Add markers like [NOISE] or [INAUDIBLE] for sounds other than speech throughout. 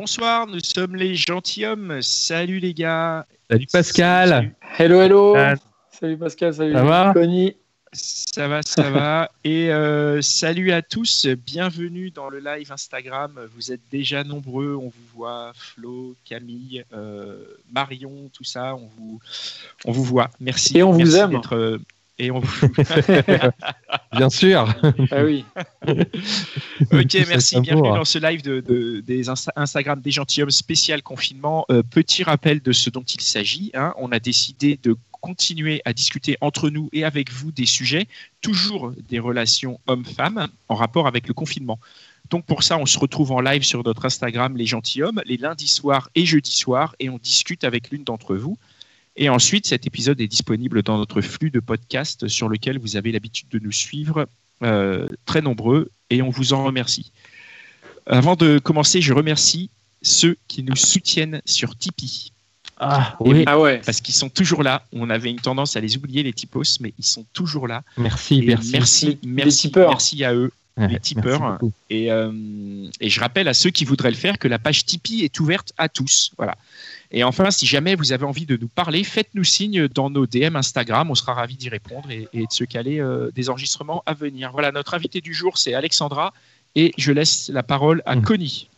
Bonsoir, nous sommes les gentilshommes. Salut les gars. Salut Pascal. Salut. Hello, hello. Pascal. Salut Pascal, salut Ça va Connie. Ça va, ça va. [LAUGHS] Et euh, salut à tous. Bienvenue dans le live Instagram. Vous êtes déjà nombreux. On vous voit. Flo, Camille, euh, Marion, tout ça. On vous, on vous voit. Merci. Et on vous aime. euh, Et on vous. [LAUGHS] Bien sûr. Ah oui. [LAUGHS] Ok, C'est merci. Bienvenue dans ce live de, de- des Insta- Instagram des gentilshommes spécial confinement. Euh, petit rappel de ce dont il s'agit. hein. On a décidé de continuer à discuter entre nous et avec vous des sujets, toujours des relations hommes-femmes, en rapport avec le confinement. Donc pour ça, on se retrouve en live sur notre Instagram Les Gentilhommes, les lundis soirs et jeudis soirs, et on discute avec l'une d'entre vous. Et ensuite, cet épisode est disponible dans notre flux de podcast sur lequel vous avez l'habitude de nous suivre, euh, très nombreux, et on vous en remercie. Avant de commencer, je remercie ceux qui nous soutiennent sur Tipeee, Ah oui. Ah ouais. parce qu'ils sont toujours là. On avait une tendance à les oublier, les typos, mais ils sont toujours là. Merci, Et merci. merci, merci, à eux. Ouais, les tipeurs. Et, euh, et je rappelle à ceux qui voudraient le faire que la page Tipeee est ouverte à tous. Voilà. Et enfin, si jamais vous avez envie de nous parler, faites-nous signe dans nos DM Instagram. On sera ravis d'y répondre et, et de se caler euh, des enregistrements à venir. Voilà, notre invité du jour, c'est Alexandra. Et je laisse la parole à Mm. Connie.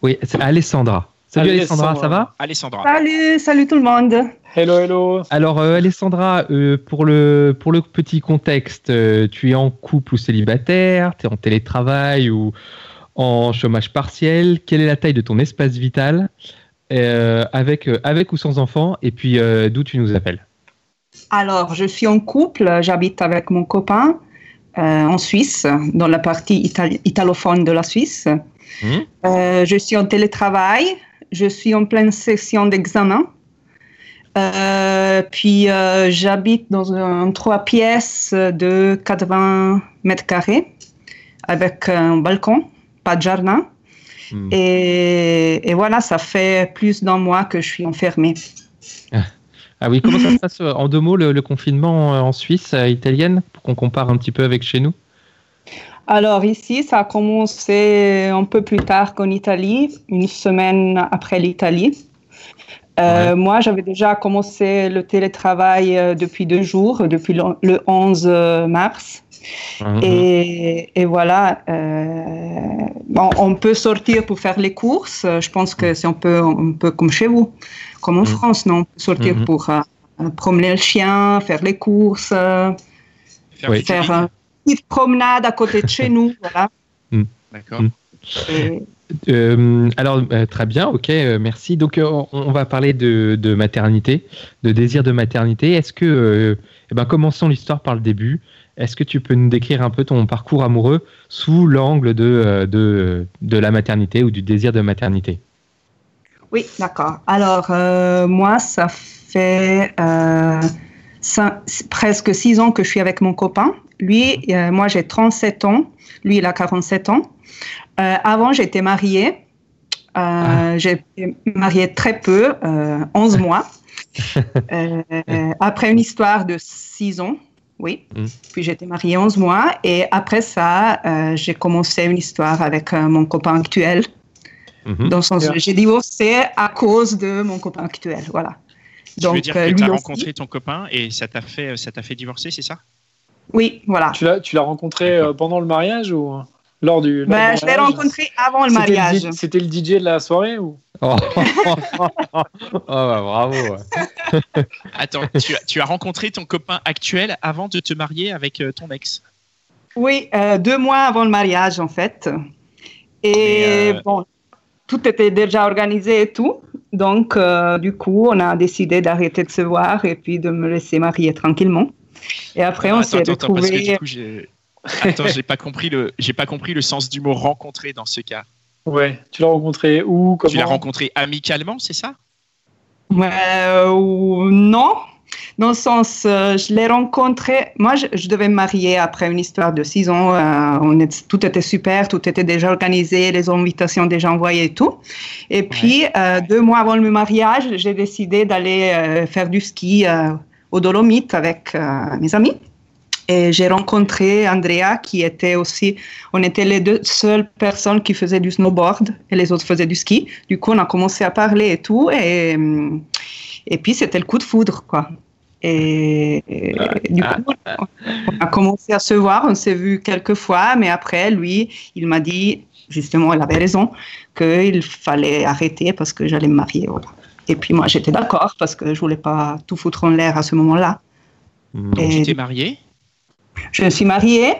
Oui, c'est Alessandra. Salut Alessandra, Alessandra. ça va? Alessandra. Salut, salut tout le monde. Hello, hello. Alors euh, Alessandra, euh, pour, le, pour le petit contexte, euh, tu es en couple ou célibataire, tu es en télétravail ou en chômage partiel, quelle est la taille de ton espace vital? Euh, avec, euh, avec ou sans enfant et puis euh, d'où tu nous appelles Alors, je suis en couple, j'habite avec mon copain euh, en Suisse, dans la partie itali- italophone de la Suisse. Euh, je suis en télétravail, je suis en pleine session d'examen. Puis, j'habite dans un trois pièces de 80 mètres carrés avec un balcon, pas de jardin. Hmm. Et, et voilà, ça fait plus d'un mois que je suis enfermée. Ah oui, comment ça se passe euh, en deux mots le, le confinement euh, en Suisse italienne pour qu'on compare un petit peu avec chez nous? Alors ici, ça a commencé un peu plus tard qu'en Italie, une semaine après l'Italie. Euh, Ouais. Moi, j'avais déjà commencé le télétravail euh, depuis deux jours, depuis le, le 11 mars. Mhm. Et, et voilà, euh, bon, on peut sortir pour faire les courses. Je pense que c'est un peu, un peu comme chez vous, comme en Mhm. France, non? On peut sortir Mhm. pour euh, promener le chien, faire les courses, euh, Faire Oui. une petite promenade à côté de chez [LAUGHS] nous. Voilà. D'accord. Mm. Et- Euh, alors, euh, très bien, ok, euh, merci. Donc, on, va parler de, maternité, de désir de maternité. Est-ce que, eh ben, commençons l'histoire par le début. Est-ce que tu peux nous décrire un peu ton parcours amoureux sous l'angle de, la maternité ou du désir de maternité? Oui, d'accord. Alors, moi, ça fait presque six ans que je suis avec mon copain. Lui, euh, moi, j'ai 37 ans. Lui, il a 47 ans. Euh, avant, j'étais mariée. Euh, Ah. J'ai été mariée très peu, euh, 11 [LAUGHS] mois. Euh, après une histoire de six ans, oui. Mm. Puis j'étais mariée 11 mois. Et après ça, euh, j'ai commencé une histoire avec euh, mon copain actuel. Mhm. Dans le sens, j'ai divorcé à cause de mon copain actuel, voilà. Tu veux dire que euh, tu as aussi- rencontré ton copain et ça t'a fait, ça t'a fait divorcer, c'est ça? Oui, voilà. Tu l'as, tu l'as rencontré euh, pendant le mariage ou lors du. lors Ben, du je l'ai rencontré avant le mariage. C'était le DJ de la soirée ou? Oh, [LAUGHS] Oh, bah, bravo. ouais. [LAUGHS] Attends, tu as, tu as rencontré ton copain actuel avant de te marier avec euh, ton ex? Oui, euh, deux mois avant le mariage, en fait. Et euh, bon, tout était déjà organisé et tout. Donc, euh, du coup, on a décidé d'arrêter de se voir et puis de me laisser marier tranquillement. Et après, Ah, on s'est retrouvés. Attends, j'ai pas compris le, j'ai pas compris le sens du mot rencontrer dans ce cas. Ouais, tu l'as rencontré où comment Tu l'as rencontré amicalement, c'est ça? Euh, ou- non, dans le sens, euh, je l'ai rencontré. Moi, je, je devais me marier après une histoire de six ans. euh, on est- tout était super, tout était déjà organisé, les invitations déjà envoyées et tout. Et puis, euh, deux mois avant le mariage, j'ai décidé d'aller faire du ski au Dolomites avec mes amis. Et j'ai rencontré Andrea qui était aussi, on était les deux seules personnes qui faisaient du snowboard et les autres faisaient du ski. Du coup, on a commencé à parler et tout. Et, hum, et puis, c'était le coup de foudre, quoi. Et, et du coup, on a commencé à se voir, on s'est vu quelques fois, mais après, lui, il m'a dit, justement, il avait raison, qu'il fallait arrêter parce que j'allais me marier. voilà. Et puis moi, j'étais d'accord parce que je voulais pas tout foutre en l'air à ce moment-là. Hmm. Et- Tu t'es marié Je me suis mariée.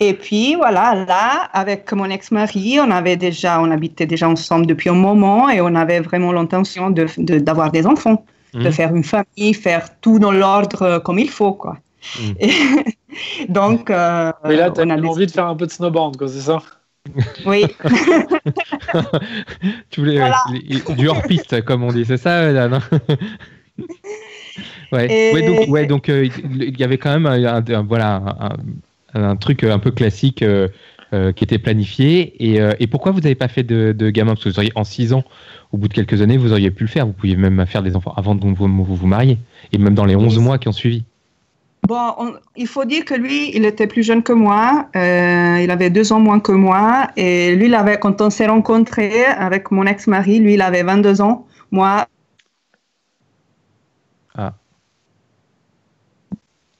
Et puis voilà, là, avec mon ex-mari, on avait déjà, on habitait déjà ensemble depuis un moment et on avait vraiment l'intention de, de- d'avoir des enfants, de Mhm. faire une famille, faire tout dans l'ordre euh, comme il faut, quoi. Mhm. Et [LAUGHS] donc, euh, Mais là, tu as on a envie de faire un peu de snowboard, quoi, c'est ça [LAUGHS] Oui, [LAUGHS] Tu voulais Voilà. euh, du hors-piste, comme on dit, c'est ça, euh, Dan ouais. Et- ouais, donc, ouais, donc euh, il y avait quand même un, un- un- voilà, un, un truc un peu classique euh, euh, qui était planifié. Et, euh, et pourquoi vous n'avez pas fait de, de gamin Parce que vous auriez, en 6 ans, au bout de quelques années, vous auriez pu le faire. Vous pouviez même faire des enfants avant de vous vous, vous marier. Et même dans les 11 Oui. mois qui ont suivi. Bon, on- il faut dire que lui, il était plus jeune que moi. euh, il avait deux ans moins que moi. Et lui, il avait, quand on s'est rencontrés avec mon ex-mari, lui, il avait 22 ans. Moi,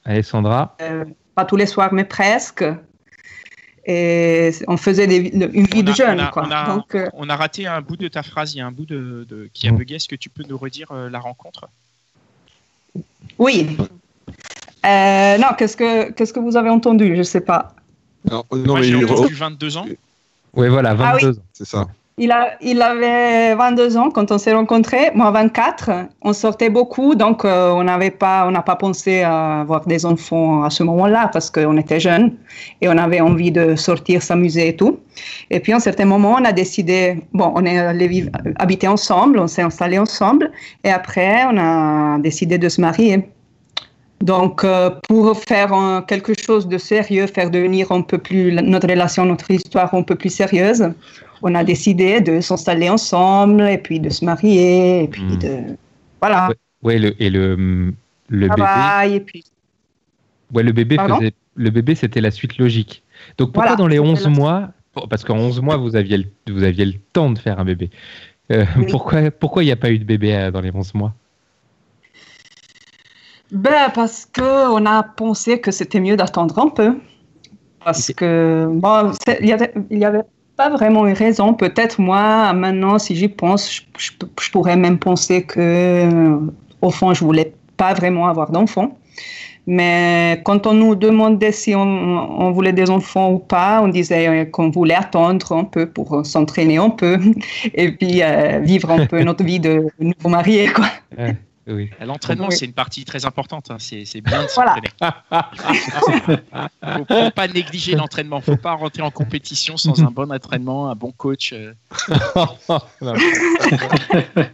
Alessandra? euh, pas tous les soirs, mais presque. Et on faisait des- une vie On de a- jeune, on a- quoi. on a- Donc, euh, On a raté un bout de ta phrase, il y a un bout de, de- qui a Mm. bugué. Est-ce que tu peux nous redire euh, la rencontre? Oui. Euh, non, qu'est-ce que, qu'est-ce que vous avez entendu? Je ne sais pas. Non, non, Moi, mais j'ai il- entendu 22 ans. Voilà, Ah oui. 22 ans. c'est ça. Il, avait 22 ans quand on s'est rencontrés, moi 24. On sortait beaucoup, donc euh, on n'avait pas, n'a pas pensé à avoir des enfants à ce moment-là parce qu'on était jeunes et on avait envie de sortir, s'amuser et tout. Et puis à un certain moment, on a décidé, bon, on est allé habiter ensemble, on s'est installé ensemble et après, on a décidé de se marier. Donc, euh, pour faire quelque chose de sérieux, faire devenir un peu plus notre relation, notre histoire un peu plus sérieuse, on a décidé de s'installer ensemble et puis de se marier et puis Mm. de voilà Ouais. Ouais, le, et le, le bébé. travail et puis Ouais, le bébé Pardon? faisait, le bébé c'était la suite logique. Donc pourquoi Voilà, dans les c'était 11 la- mois parce qu'en 11 mois vous aviez le, vous aviez le temps de faire un bébé. Euh, Oui. Pourquoi pourquoi il n'y a pas eu de bébé euh, dans les 11 mois? Ben parce que on a pensé que c'était mieux d'attendre un peu parce que bon c'est- il y avait il y avait pas vraiment une raison peut-être moi maintenant si j'y pense je, je- je pourrais même penser que euh, au fond je voulais pas vraiment avoir d'enfants mais quand on nous demandait si on, on voulait des enfants ou pas, on disait euh, qu'on voulait attendre un peu pour s'entraîner un peu [LAUGHS] et puis euh, vivre un peu [LAUGHS] notre vie de nouveau marié. Quoi. Oui. L'entraînement, Oui. c'est une partie très importante. hein. C'est c'est bien de Voilà. s'entraîner. [LAUGHS] faut, faut pas négliger l'entraînement. Faut pas rentrer en compétition sans un bon entraînement, un bon coach. euh. [LAUGHS] [LAUGHS]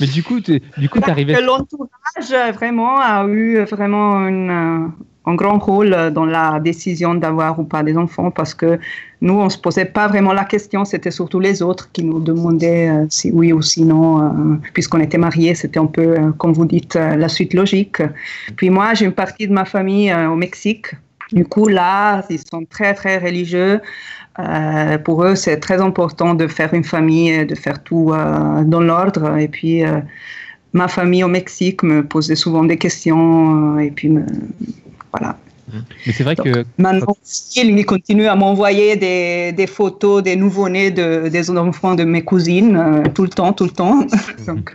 Mais du coup, tu- du coup, t'arrivais. Que L'entourage vraiment a eu vraiment une, un grand rôle dans la décision d'avoir ou pas des enfants parce que nous, on se posait pas vraiment la question, c'était surtout les autres qui nous demandaient euh, si oui ou si non, euh, puisqu'on était mariés, c'était un peu, euh, comme vous dites, euh, la suite logique. Puis moi, j'ai une partie de ma famille au Mexique. Du coup, là, ils sont très, très religieux. Pour eux, c'est très important de faire une famille, de faire tout dans l'ordre. Et puis, ma famille au Mexique me posait souvent des questions. et puis, me- voilà. Mais c'est vrai que Maintenant, il continue à m'envoyer des, des photos des nouveau-nés de, des enfants de mes cousines euh, tout le temps, tout le temps. [LAUGHS] Donc,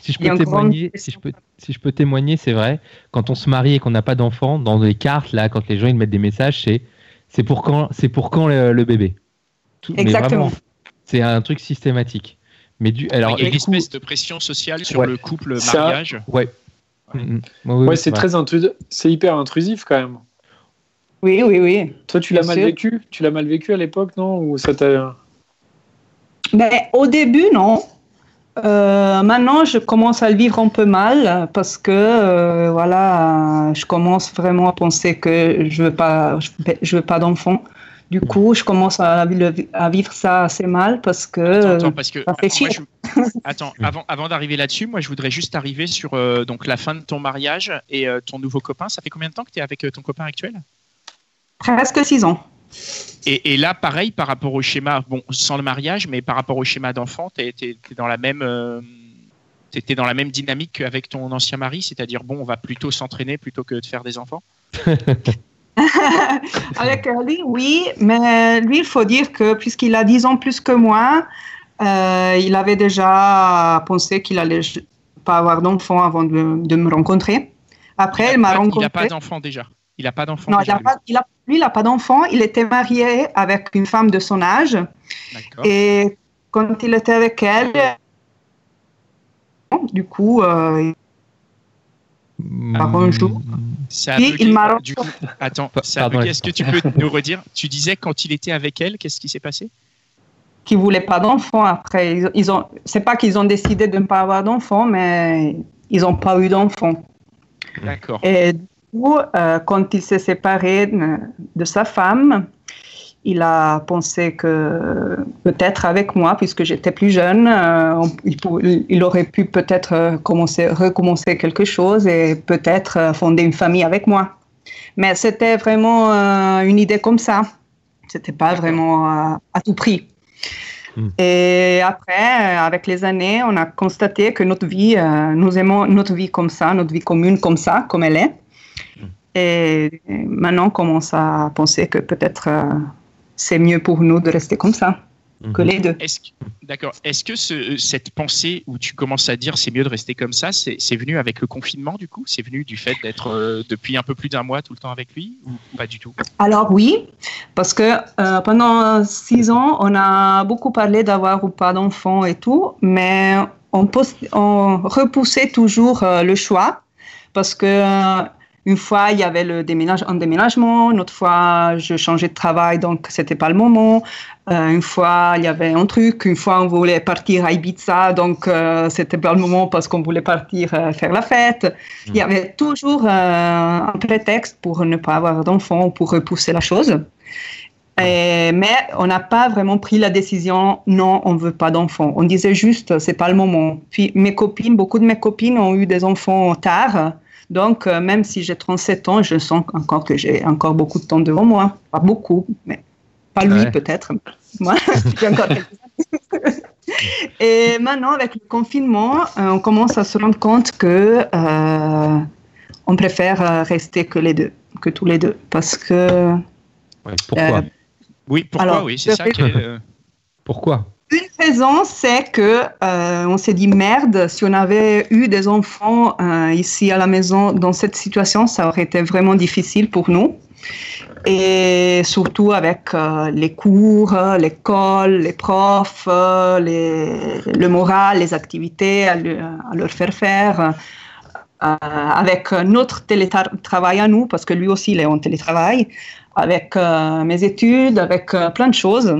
si je peux grande témoigner, si je peux, si je peux témoigner, c'est vrai. Quand on se marie et qu'on n'a pas d'enfant, dans les cartes là, quand les gens ils mettent des messages, c'est c'est pour quand, c'est pour quand le, le bébé. Tout- Exactement. C'est un truc systématique. Mais du, alors, Il y a une coup, espèce de pression sociale sur Ouais. le couple Ça- mariage. Ouais. Mm, mm. Ouais, ouais, c'est très intrusif, c'est hyper intrusif quand même. Oui, oui, oui. Toi, tu l'as mal sûr. vécu? Tu l'as mal vécu à l'époque, non? Ou ça t'a. Mais au début, non. Euh, maintenant, je commence à le vivre un peu mal parce que euh, voilà, je commence vraiment à penser que je veux pas, je veux- je veux pas d'enfant. Du coup, je commence à, vivre ça assez mal parce que Attends, attends, parce que ça fait moi, chier. je- attends, avant, avant d'arriver là-dessus, moi je voudrais juste arriver sur euh, donc la fin de ton mariage et euh, ton nouveau copain. Ça fait combien de temps que tu es avec euh, ton copain actuel? Presque six ans. et, et là, pareil, par rapport au schéma, bon, sans le mariage, mais par rapport au schéma d'enfant, tu es, dans la même. euh, T'étais dans la même dynamique qu'avec ton ancien mari, c'est-à-dire bon, on va plutôt s'entraîner plutôt que de faire des enfants? [LAUGHS] [LAUGHS] Avec lui, oui, mais lui, il faut dire que puisqu'il a 10 ans plus que moi, euh, il avait déjà pensé qu'il allait pas avoir d'enfant avant de, de me rencontrer. Après, il, m'a rencontré. Il a pas d'enfant déjà. Il a pas d'enfant. non, il a pas, il a- lui, il n'a pas d'enfant. Il était marié avec une femme de son âge. D'accord. Et quand il était avec elle, du coup, euh, un jour. Ça a Puis, bugué, il m'a du coup, attends, Pa- ça a pardon, bugué. Est-ce que tu peux nous redire? Tu disais quand il était avec elle, qu'est-ce qui s'est passé? Qui voulaient pas d'enfants. Après, ils, ils ont, c'est pas qu'ils ont décidé de ne pas avoir d'enfants, mais ils n'ont pas eu d'enfants. D'accord. Et du coup, euh, quand il s'est séparé de, de sa femme, il a pensé que peut-être avec moi, puisque j'étais plus jeune, euh, il, aurait pu peut-être euh, commencer, recommencer quelque chose et peut-être euh, fonder une famille avec moi. Mais c'était vraiment euh, une idée comme ça. C'était pas vraiment à tout prix. Mm. Et après, avec les années, on a constaté que notre vie, euh, nous aimons notre vie comme ça, notre vie commune comme ça, comme elle est. Et maintenant, on commence à penser que peut-être c'est mieux pour nous de rester comme ça que les deux. Est-ce que- D'accord. Est-ce que ce- cette pensée où tu commences à dire c'est mieux de rester comme ça, c'est venu avec le confinement du coup? C'est venu du fait d'être euh, depuis un peu plus d'un mois tout le temps avec lui ou pas du tout? Alors oui, parce que euh, pendant six ans, on a beaucoup parlé d'avoir ou pas d'enfants et tout, mais on, repoussait toujours euh, le choix parce que euh, une fois il y avait le déménage, un déménagement, une autre fois je changeais de travail donc c'était pas le moment. Euh, une fois il y avait un truc, une fois on voulait partir à Ibiza donc euh, c'était pas le moment parce qu'on voulait partir euh, faire la fête. Il y avait toujours euh, un prétexte pour ne pas avoir d'enfants ou pour repousser la chose. Et- mais on n'a pas vraiment pris la décision non, on veut pas d'enfants. On disait juste c'est pas le moment. Puis mes copines, beaucoup de mes copines ont eu des enfants tard. Donc euh, même si j'ai 37 ans, je sens encore que j'ai encore beaucoup de temps devant moi. Pas beaucoup, mais pas lui Ouais. peut-être. [LAUGHS] Moi, j'ai encore quelques [LAUGHS] années. Et maintenant, avec le confinement, euh, on commence à se rendre compte que euh, on préfère rester que les deux, que tous les deux, parce que Ouais, pourquoi? Euh, Oui, pourquoi? Alors, Oui, c'est ça. le- Pourquoi? Une raison, c'est que euh, on s'est dit merde, si on avait eu des enfants euh, ici à la maison dans cette situation, ça aurait été vraiment difficile pour nous. Et surtout avec euh, les cours, l'école, les profs, le moral, les activités à, le- à leur faire faire. avec notre télétravail à nous, parce que lui aussi il est en télétravail, avec mes études, avec plein de choses.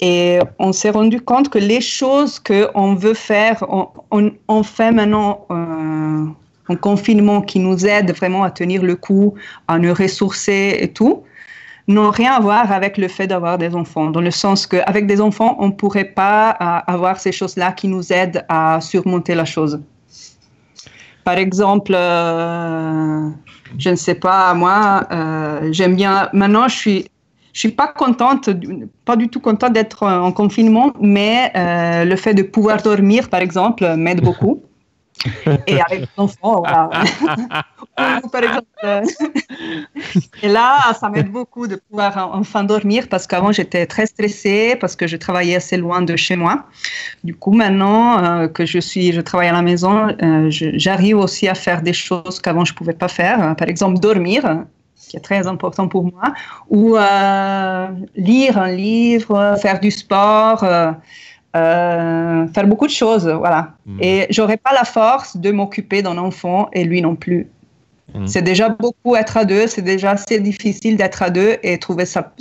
Et on s'est rendu compte que les choses qu'on veut faire, on, fait maintenant euh, en confinement qui nous aide vraiment à tenir le coup, à nous ressourcer et tout, n'ont rien à voir avec le fait d'avoir des enfants. Dans le sens qu'avec des enfants, on ne pourrait pas euh, avoir ces choses-là qui nous aident à surmonter la chose. Par exemple, euh, je ne sais pas, moi, euh, j'aime bien. Maintenant, je suis, je suis pas contente, pas du tout contente d'être en confinement, mais euh, le fait de pouvoir dormir, par exemple, m'aide beaucoup. [LAUGHS] Et avec les enfants, voilà. [LAUGHS] Ou, par exemple, euh, et là, ça m'aide beaucoup de pouvoir enfin dormir parce qu'avant j'étais très stressée parce que je travaillais assez loin de chez moi. Du coup, maintenant euh, que je suis, je travaille à la maison, euh, j'arrive aussi à faire des choses qu'avant je pouvais pas faire. Par exemple, dormir, qui est très important pour moi, ou euh, lire un livre, faire du sport. euh, euh, faire beaucoup de choses, voilà. Mm. Et j'aurais pas la force de m'occuper d'un enfant et lui non plus. Mm. C'est déjà beaucoup être à deux, c'est déjà assez difficile d'être à deux et trouver sa,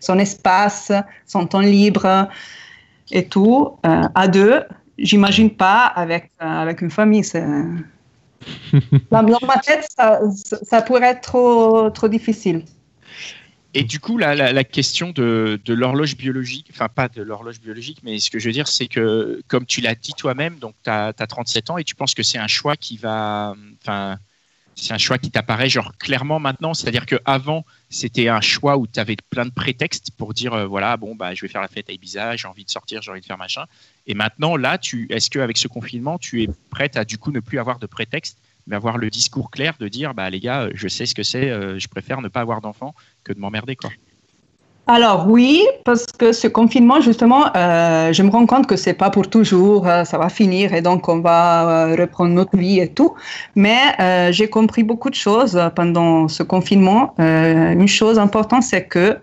son espace, son temps libre et tout. À deux, j'imagine pas avec, avec une famille. [LAUGHS] Dans ma tête, ça, ça, pourrait être trop, trop difficile. Et du coup, la, la, question de, de l'horloge biologique, enfin pas de l'horloge biologique, mais ce que je veux dire, c'est que comme tu l'as dit toi-même, donc tu as, 37 ans et tu penses que c'est un choix qui va, enfin, c'est un choix qui t'apparaît genre clairement maintenant, c'est-à-dire que avant c'était un choix où tu avais plein de prétextes pour dire euh, voilà bon bah je vais faire la fête à Ibiza, j'ai envie de sortir, j'ai envie de faire machin. Et maintenant là, tu est-ce qu'avec ce confinement, tu es prête à du coup ne plus avoir de prétexte, mais avoir le discours clair de dire bah les gars, je sais ce que c'est, euh, je préfère ne pas avoir d'enfants que de m'emmerder. Alors oui, parce que ce confinement, justement, euh, je me rends compte que c'est pas pour toujours, euh, ça va finir et donc on va euh, reprendre notre vie et tout. Mais j'ai compris beaucoup de choses pendant ce confinement. une chose importante, c'est que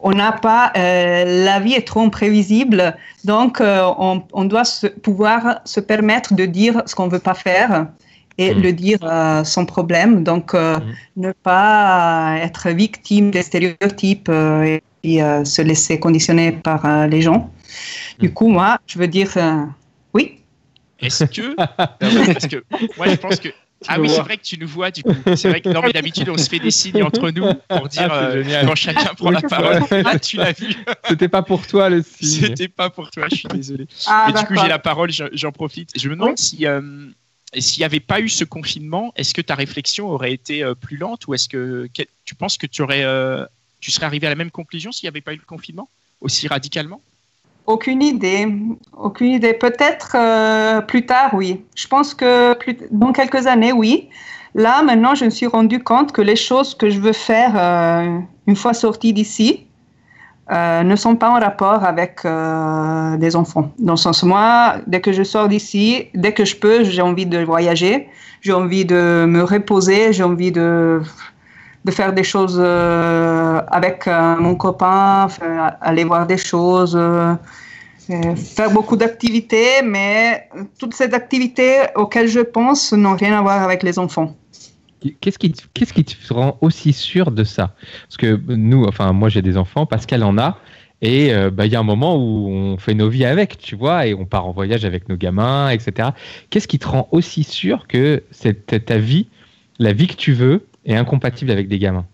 on n'a pas, la vie est trop imprévisible, donc on, doit pouvoir se permettre de dire ce qu'on veut pas faire et mm. le dire euh, sans problème. Donc, euh, mm. ne pas être victime des stéréotypes euh, et, se laisser conditionner par les gens. Du mm. coup, moi, je veux dire oui. Est-ce que, [LAUGHS] parce que moi, je pense que ah oui, c'est vrai que tu nous vois du coup. C'est vrai que non, mais d'habitude on se fait des signes entre nous pour dire ah, quand chacun prend la parole. Ah, tu l'as vu. C'était pas pour toi le signe. C'était pas pour toi. Je suis désolé. Ah, mais du coup j'ai la parole, j'en profite. Je me demande si s'il n'y avait pas eu ce confinement, est-ce que ta réflexion aurait été euh, plus lente ou est-ce que, tu penses que euh, tu serais arrivé à la même conclusion s'il n'y avait pas eu le confinement aussi radicalement? Aucune idée. Aucune idée. Peut-être euh, plus tard, oui. Je pense que dans quelques années, oui. Là, maintenant, je me suis rendu compte que les choses que je veux faire une fois sortie d'ici, euh, ne sont pas en rapport avec euh, des enfants. Dans le sens, moi, dès que je sors d'ici, dès que je peux, j'ai envie de voyager, j'ai envie de me reposer, j'ai envie de, de faire des choses euh, avec mon copain, aller voir des choses, faire beaucoup d'activités, mais toutes ces activités auxquelles je pense n'ont rien à voir avec les enfants qu'est-ce qui, qu'est-ce qui te rend aussi sûr de ça? Parce que nous, enfin, moi j'ai des enfants, Pascal en a, et euh, bah, il y a un moment où on fait nos vies avec, tu vois, et on part en voyage avec nos gamins, etc. Qu'est-ce qui te rend aussi sûr que cette, ta vie, la vie que tu veux, est incompatible avec des gamins?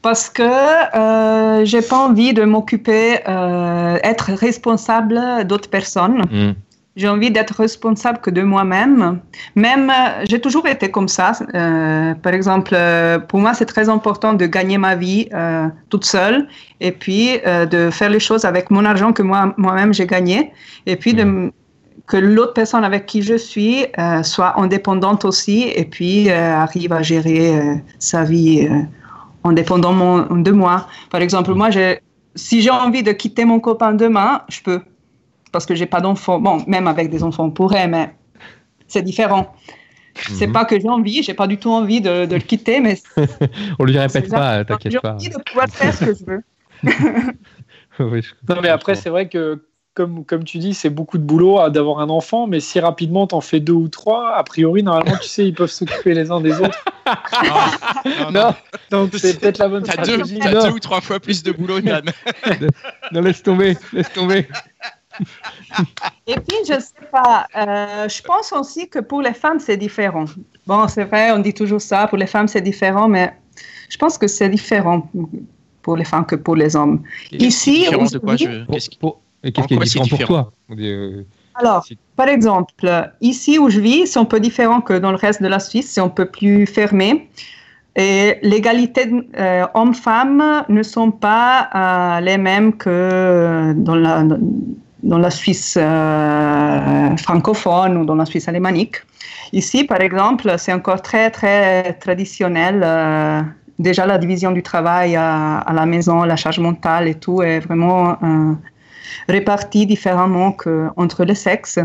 Parce que euh, j'ai pas envie de m'occuper, euh, être responsable d'autres personnes. Mmh. J'ai envie d'être responsable que de moi-même. Même, euh, j'ai toujours été comme ça. Euh, par exemple, euh, pour moi, c'est très important de gagner ma vie euh, toute seule et puis euh, de faire les choses avec mon argent que moi, moi-même j'ai gagné. Et puis de, mm. que l'autre personne avec qui je suis soit indépendante aussi et puis arrive à gérer sa vie en dépendant de moi. Par exemple, moi, si j'ai envie de quitter mon copain demain, je peux parce que j'ai pas d'enfants. Bon, même avec des enfants, on pourrait, mais c'est différent. C'est mhm. pas que j'ai envie, j'ai pas du tout envie de, le quitter, mais. [LAUGHS] on lui répète pas, t'inquiète pas. J'ai envie de pouvoir faire ce que je veux. [LAUGHS] non, mais après, c'est vrai que, comme, comme tu dis, c'est beaucoup de boulot d'avoir un enfant, mais si rapidement t'en fais deux ou trois, a priori, normalement, tu sais, ils peuvent s'occuper les uns des autres. [LAUGHS] non, non, donc c'est peut-être la bonne stratégie. T'as deux, deux, ou trois fois plus de boulot, Yann. non, laisse tomber, laisse tomber. [LAUGHS] Et puis, je ne sais pas, euh, je pense aussi que pour les femmes, c'est différent. Bon, c'est vrai, on dit toujours ça, pour les femmes, c'est différent, mais je pense que c'est différent pour les femmes que pour les hommes. Ici, Qu'est-ce qui, est différent pour toi euh, Alors, par exemple, ici où je vis, c'est un peu différent que dans le reste de la Suisse, c'est un peu plus fermé. Et l'égalité euh, hommes-femmes ne sont pas les mêmes que dans la, dans la Suisse euh, francophone ou dans la Suisse alémanique. Ici, par exemple, c'est encore très, très traditionnel. Euh, déjà, la division du travail à, la maison, la charge mentale et tout est vraiment euh, répartie différemment qu'entre les sexes.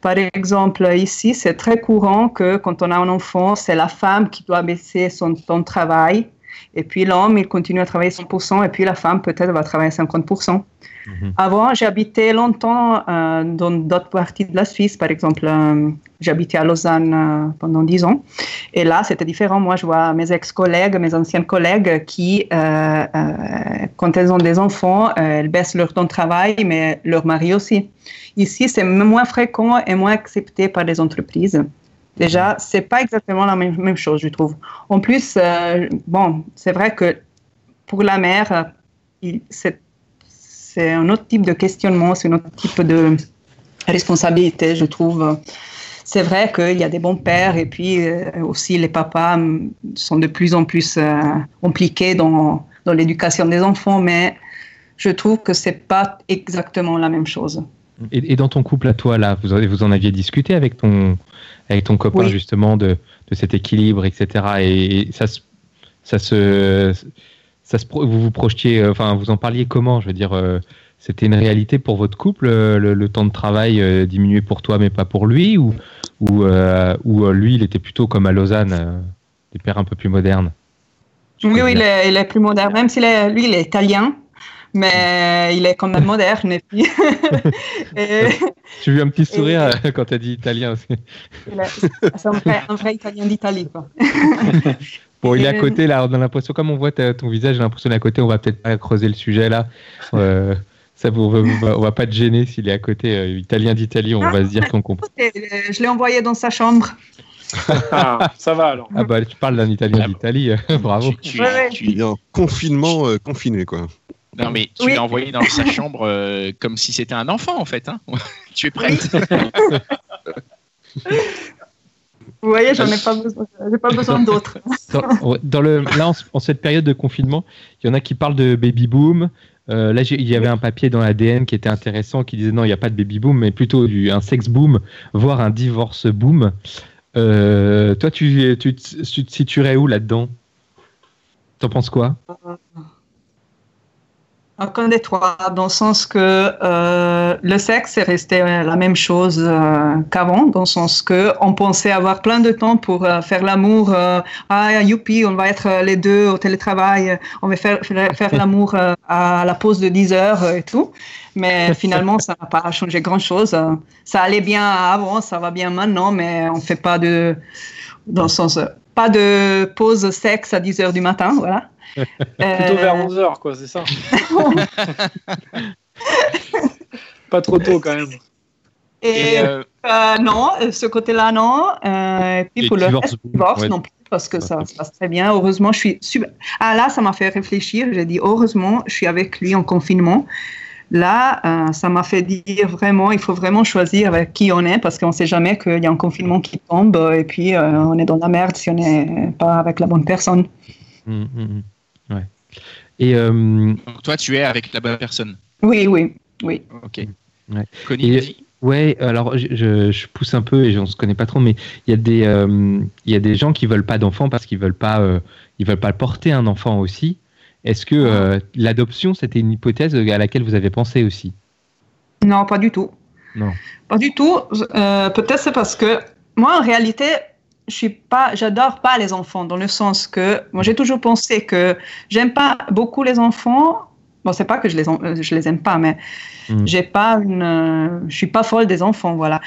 Par exemple, ici, c'est très courant que quand on a un enfant, c'est la femme qui doit baisser son temps de travail. Et puis l'homme, il continue à travailler 100%, et puis la femme, peut-être, va travailler 50%. Mhm. Avant, habité longtemps euh, dans d'autres parties de la Suisse, par exemple euh, j'habitais à Lausanne pendant dix ans. Et là, c'était différent. Moi, je vois mes ex-collègues, mes anciennes collègues qui, quand elles ont des enfants, elles baissent leur temps de travail, mais leur mari aussi. Ici, c'est moins fréquent et moins accepté par les entreprises. Déjà, c'est pas exactement la même, chose, je trouve. En plus, euh, bon, c'est vrai que pour la mère, c'est un autre type de questionnement, c'est un autre type de responsabilité, je trouve. C'est vrai qu'il y a des bons pères et puis euh, aussi les papas sont de plus en plus euh, impliqués dans, dans l'éducation des enfants, mais je trouve que c'est pas exactement la même chose. Et, dans ton couple à toi, là, vous, vous en aviez discuté avec ton, avec ton copain, justement, de, de, cet équilibre, etc. Et, ça, ça se. Ça se, vous vous projetiez, euh, enfin, vous en parliez comment? Je veux dire, euh, c'était une réalité pour votre couple, euh, le, temps de travail diminué pour toi, mais pas pour lui Ou, ou, ou lui, il était plutôt comme à Lausanne, des pères un peu plus modernes? Oui, oui il, est, il est, plus moderne, même si lui, il est italien mais [LAUGHS] il est quand même moderne. [LAUGHS] Et puis, J'ai vu un petit sourire [LAUGHS] quand tu as dit italien aussi? C'est un vrai, italien d'Italie. Bon, il est à côté là, on a l'impression, comme on voit ton visage, j'ai l'impression à côté, on va peut-être pas creuser le sujet là. Euh, ça, on, va, va pas te gêner s'il est à côté, euh, italien d'Italie, on va se dire qu'on comprend. Je l'ai envoyé dans sa chambre. [LAUGHS] ah, ça va alors. Ah bah tu parles d'un Italien d'Italie, [LAUGHS] bravo. Tu, es en confinement confiné quoi. Non, mais tu l'as envoyé dans sa chambre euh, comme si c'était un enfant, en fait. Hein [LAUGHS] tu es prête Vous voyez, j'en ai pas besoin, [LAUGHS] pas besoin d'autres. Dans, le, là, en, cette période de confinement, il y en a qui parlent de baby boom. Euh, là, il y avait un papier dans l'ADN qui était intéressant, qui disait non, il n'y a pas de baby boom, mais plutôt du, un sex boom, voire un divorce boom. Euh, toi, tu, tu, tu, te situerais où là-dedans? T'en penses quoi? Encore des trois, dans le sens que euh, le sexe est resté la même chose euh, qu'avant, dans le sens que on pensait avoir plein de temps pour euh, faire l'amour. ah, youpi, on va être les deux au télétravail, on va faire, faire, [LAUGHS] l'amour à la pause de 10 heures et tout. Mais [LAUGHS] finalement, ça n'a pas changé grand-chose. Ça allait bien avant, ça va bien maintenant, mais on fait pas de, dans le sens, pas de pause sexe à 10 heures du matin, voilà. [LAUGHS] Plutôt vers 11h, quoi, c'est ça. [LAUGHS] Pas trop tôt, quand même. Et, euh, euh, non, ce côté-là, non. Euh, et puis pour le reste, divorce non plus, parce que ça se passe très bien. Heureusement, je suis. Ah là, ça m'a fait réfléchir. J'ai dit, heureusement, je suis avec lui en confinement. Là, ça m'a fait dire vraiment, il faut vraiment choisir avec qui on est parce qu'on ne sait jamais qu'il y a un confinement qui tombe et puis on est dans la merde si on n'est pas avec la bonne personne. Hum, hum, hum. Et euh, toi, tu es avec la bonne personne. Oui, oui, oui. Ok. Ouais. ouais, alors je, pousse un peu et on se connaît pas trop, mais il y a des euh, il y a des gens qui veulent pas d'enfants parce qu'ils veulent pas euh, ils veulent pas porter un enfant aussi. Est-ce que ah. l'adoption c'était une hypothèse à laquelle vous avez pensé aussi? Non, pas du tout. Non. Pas du tout. Peut-être c'est parce que moi en réalité je suis pas, j'adore pas les enfants dans le sens que moi j'ai toujours pensé que j'aime pas beaucoup les enfants. Bon, c'est pas que je les, je les aime pas, mais mm. j'ai pas une, je suis pas folle des enfants, voilà.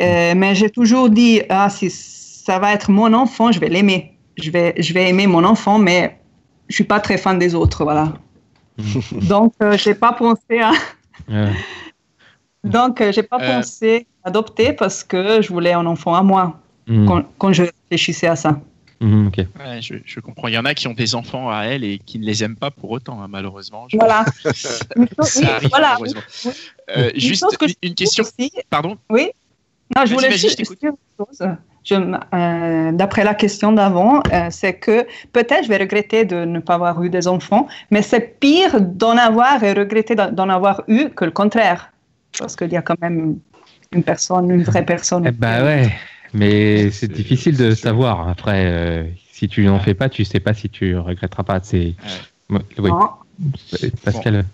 Euh, mais j'ai toujours dit, ah, si ça va être mon enfant, je vais l'aimer. Je vais, je vais aimer mon enfant, mais je suis pas très fan des autres, voilà. [LAUGHS] Donc, euh, j'ai pas pensé à. [LAUGHS] [LAUGHS] Donc, euh, j'ai pas pensé à adopter parce que je voulais un enfant à moi. Mm. quand, je réfléchissais à ça. Mm, je, comprends. Il y en a qui ont des enfants à elle et qui ne les aiment pas pour autant, hein, malheureusement. Voilà. voilà. Euh, juste une, question. Pardon Oui. Non, je voulais juste dire une chose. Euh, d'après la question d'avant, euh, c'est que peut-être je vais regretter de ne pas avoir eu des enfants, mais c'est pire d'en avoir et regretter d'en avoir eu que le contraire. Parce qu'il y a quand même une personne, une vraie personne. Eh ben ouais. Mais c'est difficile de savoir. Après, euh, si tu n'en fais pas, tu sais pas si tu regretteras pas. C'est oui. Pascal.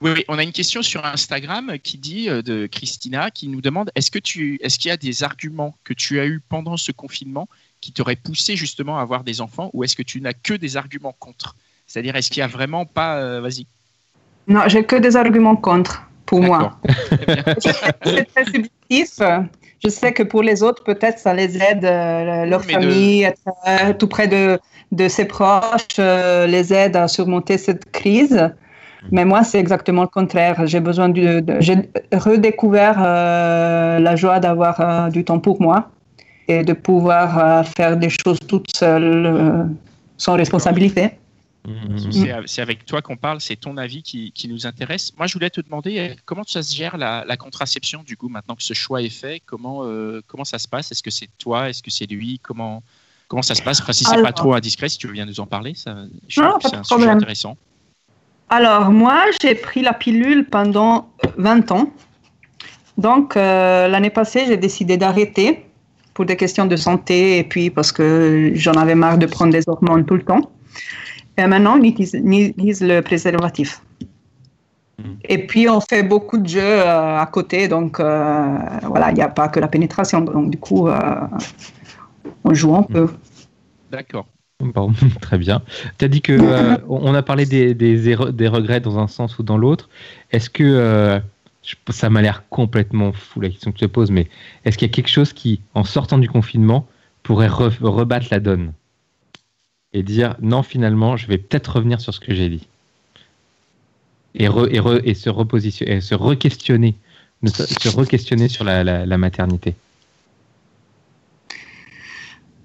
Oui, on a une question sur Instagram qui dit euh, de Christina qui nous demande est-ce que tu est-ce qu'il y a des arguments que tu as eu pendant ce confinement qui t'auraient poussé justement à avoir des enfants ou est-ce que tu n'as que des arguments contre? C'est-à-dire est-ce qu'il y a vraiment pas euh, vas-y. Non, j'ai que des arguments contre pour moi. [LAUGHS] c'est très subjectif je sais que pour les autres, peut-être ça les aide, euh, leur famille, être tout près de, de ses proches, les aide à surmonter cette crise. Mm. Mais moi, c'est exactement le contraire. J'ai besoin de, j'ai redécouvert la joie d'avoir du temps pour moi et de pouvoir faire des choses toute seule, sans responsabilité. Mm-hmm. C'est avec toi qu'on parle, c'est ton avis qui, nous intéresse. Moi, je voulais te demander euh, comment ça se gère la, contraception du coup maintenant que ce choix est fait? Comment euh, comment ça se passe? Est-ce que c'est toi? Est-ce que c'est lui? Comment comment ça se passe? Si c'est pas trop indiscret, si tu veux bien nous en parler, ça, c'est un sujet intéressant. Alors moi, j'ai pris la pilule pendant 20 ans. Donc euh, l'année passée, j'ai décidé d'arrêter pour des questions de santé et puis parce que j'en avais marre de prendre des hormones tout le temps. Et maintenant, on utilise, le préservatif. Hmm. Et puis, on fait beaucoup de jeux euh, à côté. Donc, euh, voilà, il n'y a pas que la pénétration. Donc, du coup, on joue un peu. D'accord. [LAUGHS] Très bien. Tu as dit que on a parlé des, des, des, regrets dans un sens ou dans l'autre. Est-ce que ça m'a l'air complètement fou la question que je te pose, mais est-ce qu'il y a quelque chose qui, en sortant du confinement, pourrait rebattre la donne et dire non, finalement, je vais peut-être revenir sur ce que j'ai dit. Et, se repositionner, se re-questionner, se re-questionner sur la, la, maternité?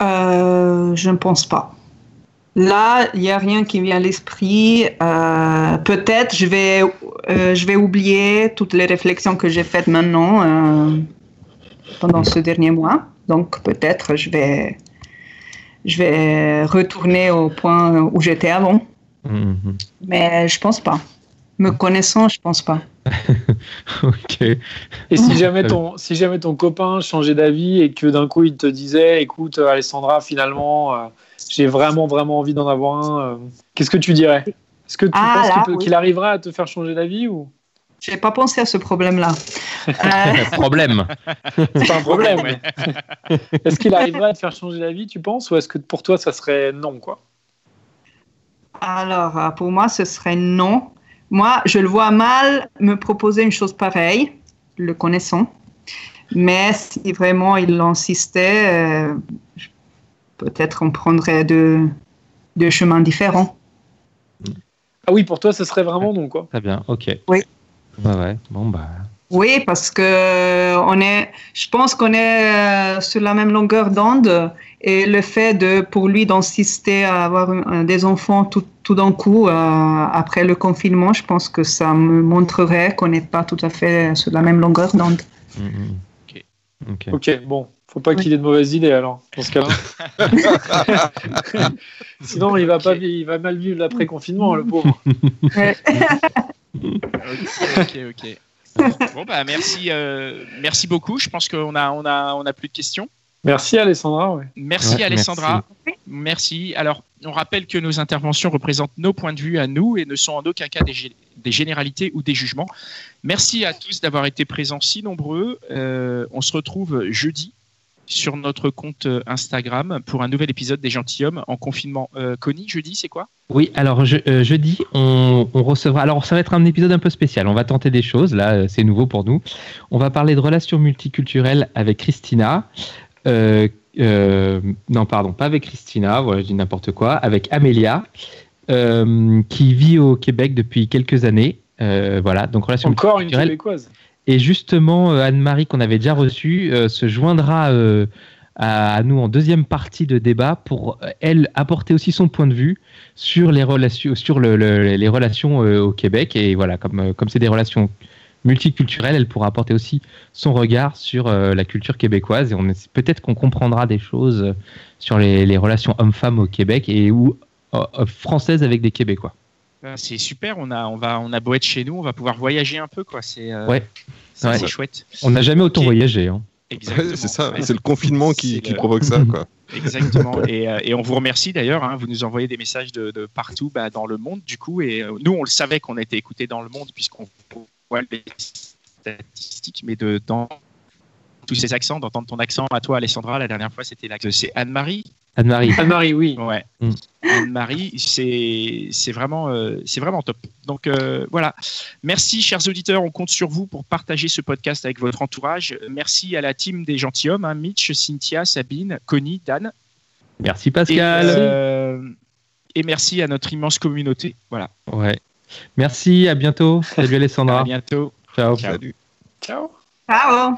Euh, je ne pense pas. Là, il n'y a rien qui vient à l'esprit. Euh, peut-être je vais, euh, je vais oublier toutes les réflexions que j'ai faites maintenant pendant ce dernier mois. Donc peut-être je vais je vais retourner au point où j'étais avant. Mhm. Mais je pense pas. Me connaissant, je pense pas. [LAUGHS] ok. Et si jamais ton, si jamais ton copain changeait d'avis et que d'un coup il te disait, écoute Alessandra, finalement, euh, j'ai vraiment vraiment envie d'en avoir un, euh, qu'est-ce que tu dirais? Est-ce que tu ah, penses qu'il arrivera à te faire changer d'avis ou? J'ai pas pensé à ce problème-là. [LAUGHS] Euh... problème. C'est pas un problème. [LAUGHS] est-ce qu'il arriverait à te faire changer d'avis, tu penses, ou est-ce que pour toi ça serait non, quoi? Alors, euh, pour moi, ce serait non. Moi, je le vois mal me proposer une chose pareille, le connaissant. Mais si vraiment il insistait, euh, peut-être on prendrait deux, deux chemins différents. Ah oui, pour toi, ce serait vraiment non, quoi. Très bien, ok. Oui. Ouais, Bon, bah. Oui, parce que on est, je pense qu'on est euh, sur la même longueur d'onde et le fait de, pour lui d'insister à avoir des enfants tout, tout d'un coup euh, après le confinement, je pense que ça me montrerait qu'on n'est pas tout à fait sur la même longueur d'onde. Mm-hmm. ok. Ok, bon, faut pas qu'il ait de mauvaises idées alors, dans ce cas-là. [LAUGHS] Sinon, il va, pas, il va mal vivre l'après-confinement, le pauvre. [LAUGHS] ok, ok. Bon, bah, merci, euh, merci beaucoup. Je pense qu'on a, on a, on a plus de questions. Merci Alessandra. Merci Alessandra. Merci. Alors, on rappelle que nos interventions représentent nos points de vue à nous et ne sont en aucun cas des, des généralités ou des jugements. Merci à tous d'avoir été présents si nombreux. Euh, on se retrouve jeudi sur notre compte euh, Instagram pour un nouvel épisode des gentilshommes en confinement. Euh, Connie, jeudi, c'est quoi? Oui, alors je, euh, jeudi, on, recevra. Alors ça va être un épisode un peu spécial. On va tenter des choses. Là, c'est nouveau pour nous. On va parler de relations multiculturelles avec Christina. non, pardon, pas avec Christina. Voilà, je dis n'importe quoi. Avec Amélia, qui vit au Québec depuis quelques années. voilà, donc relations Encore une québécoise. Et justement, euh, Anne-Marie, qu'on avait déjà reçue, euh, se joindra euh, à, nous en deuxième partie de débat pour, elle, apporter aussi son point de vue sur les relations, sur les relations au Québec. Et voilà, comme comme c'est des relations multiculturelles, elle pourra apporter aussi son regard sur la culture québécoise. Et peut-être qu'on comprendra des choses sur les, les relations hommes-femmes au Québec et ou françaises avec des Québécois. Ben, c'est super, on a, on, va, on a beau être chez nous, on va pouvoir voyager un peu. quoi. C'est euh, ouais. chouette. On n'a jamais autant voyagé. Hein. c'est ça, c'est le confinement qui, qui provoque ça. Quoi. [LAUGHS] Exactement. Et, euh, et, on vous remercie d'ailleurs. Hein, vous nous envoyez des messages de, de partout bah, dans le monde, du coup. Et euh, nous, on le savait qu'on était écoutés dans le monde, puisqu'on voit les statistiques, mais de, dans tous ces accents, d'entendre ton accent à toi, Alessandra, la dernière fois, c'était c'est Anne-Marie Anne-Marie. Anne-Marie, oui. Ouais. Mm. Anne-Marie, c'est vraiment, euh, c'est vraiment top. Donc euh, voilà. Merci, chers auditeurs. On compte sur vous pour partager ce podcast avec votre entourage. Merci à la team des gentilshommes, hein, Mitch, Cynthia, Sabine, Connie, Dan. Merci, Pascal. Et, euh, et, merci à notre immense communauté. Voilà. Ouais. Merci, à bientôt. Salut Alessandra. à bientôt. Ciao. Salut. Ciao. Ciao.